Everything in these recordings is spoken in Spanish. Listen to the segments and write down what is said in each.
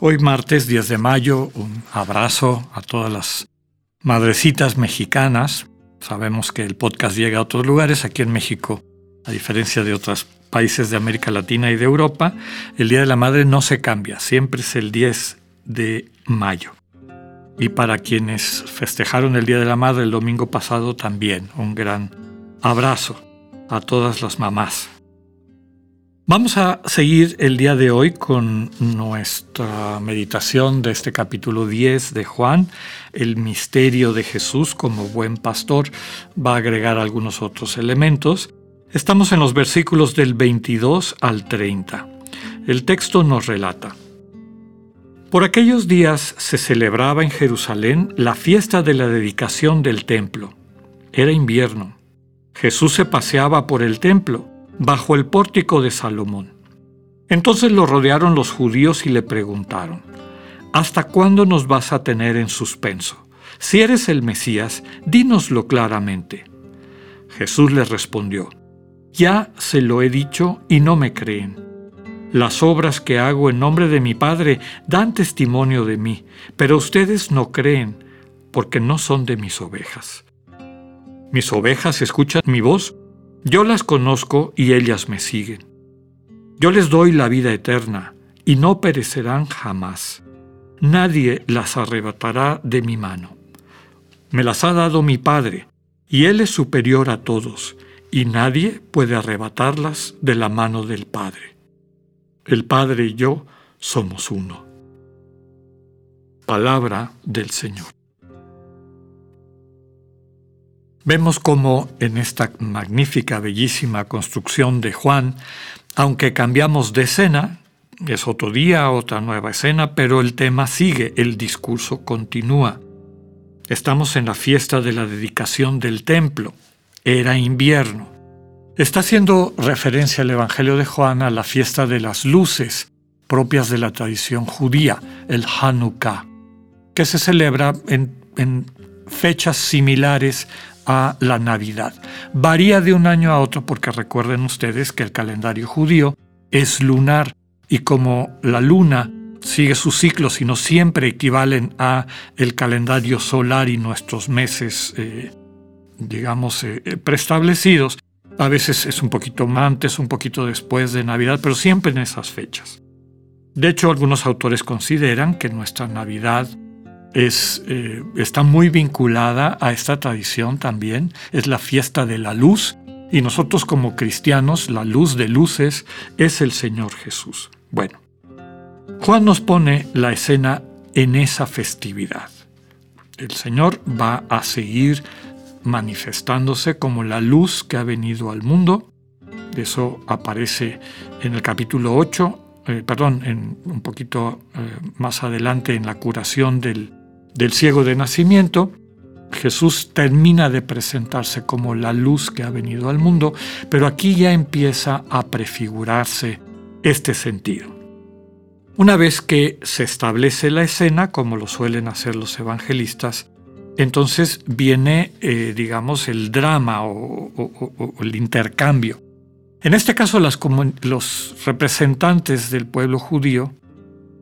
Hoy martes 10 de mayo, un abrazo a todas las madrecitas mexicanas. Sabemos que el podcast llega a otros lugares, aquí en México, a diferencia de otros países de América Latina y de Europa, el Día de la Madre no se cambia, siempre es el 10 de mayo. Y para quienes festejaron el Día de la Madre el domingo pasado también, un gran abrazo a todas las mamás. Vamos a seguir el día de hoy con nuestra meditación de este capítulo 10 de Juan, el misterio de Jesús como buen pastor. Va a agregar algunos otros elementos. Estamos en los versículos del 22 al 30. El texto nos relata. Por aquellos días se celebraba en Jerusalén la fiesta de la dedicación del templo. Era invierno. Jesús se paseaba por el templo, bajo el pórtico de Salomón. Entonces lo rodearon los judíos y le preguntaron, ¿Hasta cuándo nos vas a tener en suspenso? Si eres el Mesías, dínoslo claramente. Jesús les respondió, Ya se lo he dicho y no me creen. Las obras que hago en nombre de mi Padre dan testimonio de mí, pero ustedes no creen, porque no son de mis ovejas. Mis ovejas escuchan mi voz, yo las conozco y ellas me siguen. Yo les doy la vida eterna y no perecerán jamás. Nadie las arrebatará de mi mano. Me las ha dado mi Padre, y Él es superior a todos, y nadie puede arrebatarlas de la mano del Padre. El Padre y yo somos uno. Palabra del Señor. Vemos cómo en esta magnífica, bellísima construcción de Juan, aunque cambiamos de escena, es otro día, otra nueva escena, pero el tema sigue, el discurso continúa. Estamos en la fiesta de la dedicación del templo. Era invierno. Está haciendo referencia el Evangelio de Juan a la fiesta de las luces, propias de la tradición judía, el Hanukkah, que se celebra en, en fechas similares a la Navidad. Varía de un año a otro porque recuerden ustedes que el calendario judío es lunar y como la luna sigue sus ciclos y no siempre equivalen a el calendario solar y nuestros meses, eh, digamos, eh, eh, preestablecidos, a veces es un poquito antes, un poquito después de Navidad, pero siempre en esas fechas. De hecho, algunos autores consideran que nuestra Navidad es, eh, está muy vinculada a esta tradición también, es la fiesta de la luz, y nosotros como cristianos, la luz de luces es el Señor Jesús. Bueno, Juan nos pone la escena en esa festividad. El Señor va a seguir manifestándose como la luz que ha venido al mundo. Eso aparece en el capítulo 8, eh, perdón, en, un poquito eh, más adelante en la curación del, del ciego de nacimiento, Jesús termina de presentarse como la luz que ha venido al mundo, pero aquí ya empieza a prefigurarse este sentido. Una vez que se establece la escena, como lo suelen hacer los evangelistas, entonces viene, eh, digamos, el drama o, el intercambio. En este caso, los representantes del pueblo judío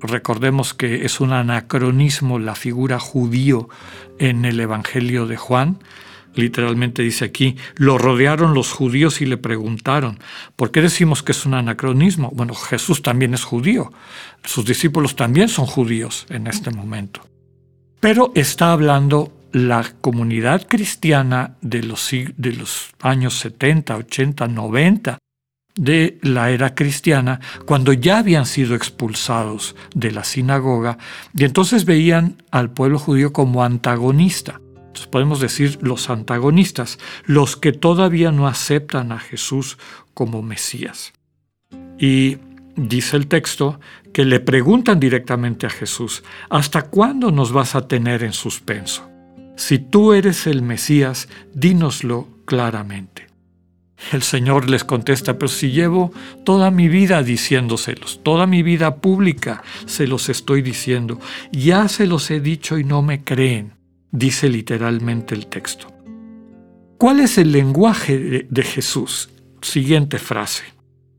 Recordemos que es un anacronismo la figura judío en el Evangelio de Juan. Literalmente dice aquí, lo rodearon los judíos y le preguntaron, ¿por qué decimos que es un anacronismo? Bueno, Jesús también es judío, sus discípulos también son judíos en este momento. Pero está hablando la comunidad cristiana de los, de los años 70, 80, 90, de la era cristiana, cuando ya habían sido expulsados de la sinagoga, y entonces veían al pueblo judío como antagonista. Podemos decir los antagonistas, los que todavía no aceptan a Jesús como Mesías. Y dice el texto que le preguntan directamente a Jesús, ¿hasta cuándo nos vas a tener en suspenso? Si tú eres el Mesías, dínoslo claramente. El Señor les contesta, pero si llevo toda mi vida diciéndoselos, toda mi vida pública se los estoy diciendo, ya se los he dicho y no me creen, dice literalmente el texto. ¿Cuál es el lenguaje de, Jesús? Siguiente frase.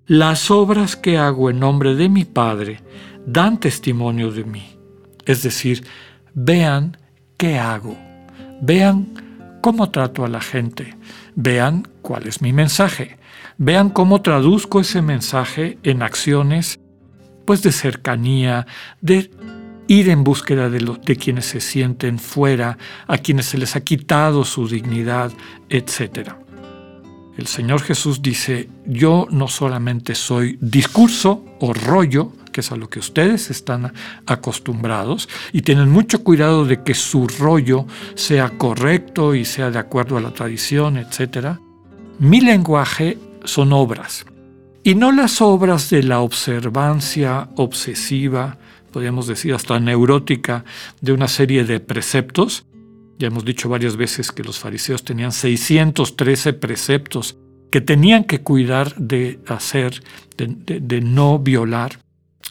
Las obras que hago en nombre de mi Padre dan testimonio de mí. Es decir, vean qué hago, vean cómo trato a la gente, vean cuál es mi mensaje, vean cómo traduzco ese mensaje en acciones pues de cercanía, de ir en búsqueda de, de quienes se sienten fuera, a quienes se les ha quitado su dignidad, etc. El Señor Jesús dice, yo no solamente soy discurso o rollo, que es a lo que ustedes están acostumbrados, y tienen mucho cuidado de que su rollo sea correcto y sea de acuerdo a la tradición, etc. Mi lenguaje son obras, y no las obras de la observancia obsesiva, podríamos decir hasta neurótica, de una serie de preceptos. Ya hemos dicho varias veces que los fariseos tenían 613 preceptos que tenían que cuidar de hacer, de, no violar.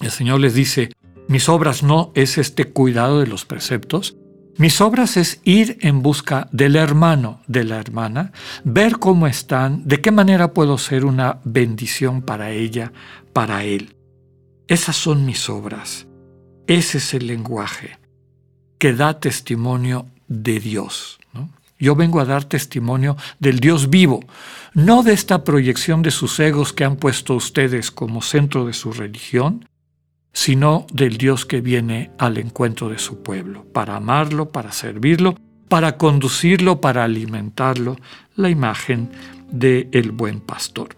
El Señor les dice, mis obras no es este cuidado de los preceptos, mis obras es ir en busca del hermano, de la hermana, ver cómo están, de qué manera puedo ser una bendición para ella, para él. Esas son mis obras. Ese es el lenguaje que da testimonio de Dios. Yo vengo a dar testimonio del Dios vivo, no de esta proyección de sus egos que han puesto ustedes como centro de su religión, sino del Dios que viene al encuentro de su pueblo, para amarlo, para servirlo, para conducirlo, para alimentarlo, la imagen del el buen pastor.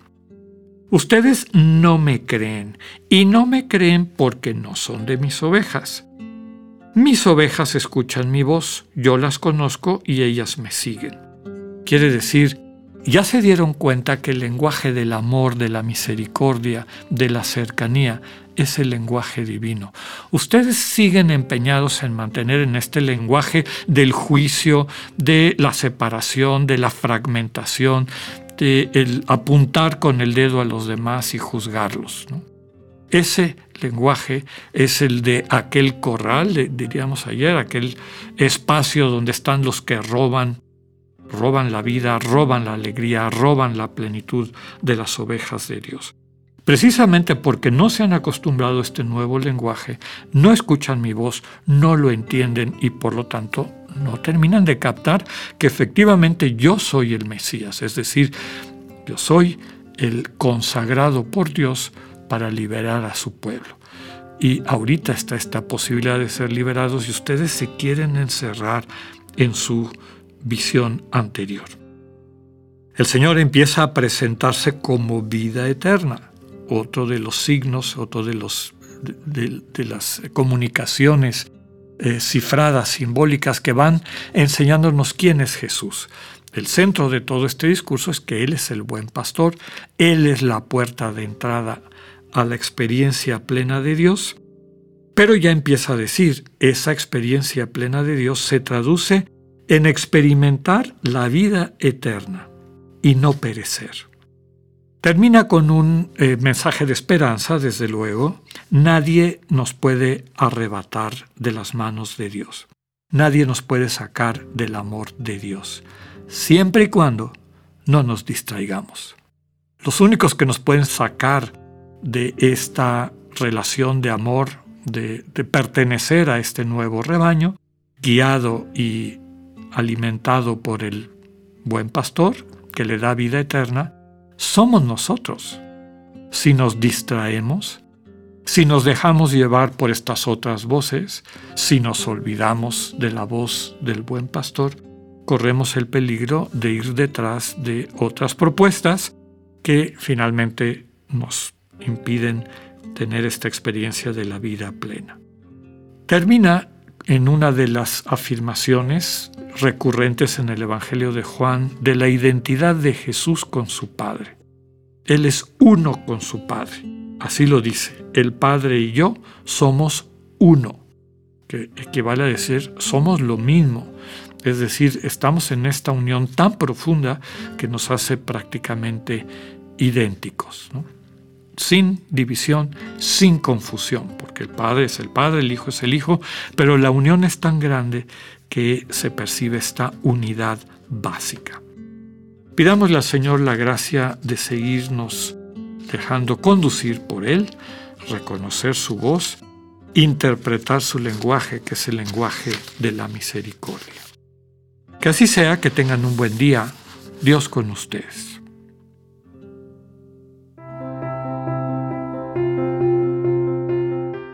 Ustedes no me creen, y no me creen porque no son de mis ovejas. Mis ovejas escuchan mi voz, yo las conozco y ellas me siguen. Quiere decir, ya se dieron cuenta que el lenguaje del amor, de la misericordia, de la cercanía, es el lenguaje divino. Ustedes siguen empeñados en mantener en este lenguaje del juicio, de la separación, de la fragmentación, el apuntar con el dedo a los demás y juzgarlos. Ese lenguaje es el de aquel corral, diríamos ayer, aquel espacio donde están los que roban, roban la vida, roban la alegría, roban la plenitud de las ovejas de Dios. Precisamente porque no se han acostumbrado a este nuevo lenguaje, no escuchan mi voz, no lo entienden y por lo tanto no terminan de captar que efectivamente yo soy el Mesías, es decir, yo soy el consagrado por Dios para liberar a su pueblo. Y ahorita está esta posibilidad de ser liberados y ustedes se quieren encerrar en su visión anterior. El Señor empieza a presentarse como vida eterna, otro de los signos, otro de, los, de las comunicaciones eh, cifradas, simbólicas, que van enseñándonos quién es Jesús. El centro de todo este discurso es que Él es el buen pastor, Él es la puerta de entrada a la experiencia plena de Dios, pero ya empieza a decir, esa experiencia plena de Dios se traduce en experimentar la vida eterna y no perecer. Termina con un eh, mensaje de esperanza, desde luego. Nadie nos puede arrebatar de las manos de Dios. Nadie nos puede sacar del amor de Dios, siempre y cuando no nos distraigamos. Los únicos que nos pueden sacar de esta relación de amor, de pertenecer a este nuevo rebaño, guiado y alimentado por el buen pastor, que le da vida eterna, somos nosotros. Si nos distraemos, si nos dejamos llevar por estas otras voces, si nos olvidamos de la voz del buen pastor, corremos el peligro de ir detrás de otras propuestas que finalmente nos impiden tener esta experiencia de la vida plena. Termina en una de las afirmaciones recurrentes en el Evangelio de Juan de la identidad de Jesús con su Padre. Él es uno con su Padre. Así lo dice. El Padre y yo somos uno, que equivale a decir somos lo mismo. Es decir, estamos en esta unión tan profunda que nos hace prácticamente idénticos, sin división, sin confusión, porque el Padre es el Padre, el Hijo es el Hijo, pero la unión es tan grande que se percibe esta unidad básica. Pidámosle al Señor la gracia de seguirnos dejando conducir por Él, reconocer su voz, interpretar su lenguaje, que es el lenguaje de la misericordia. Que así sea, que tengan un buen día. Dios con ustedes.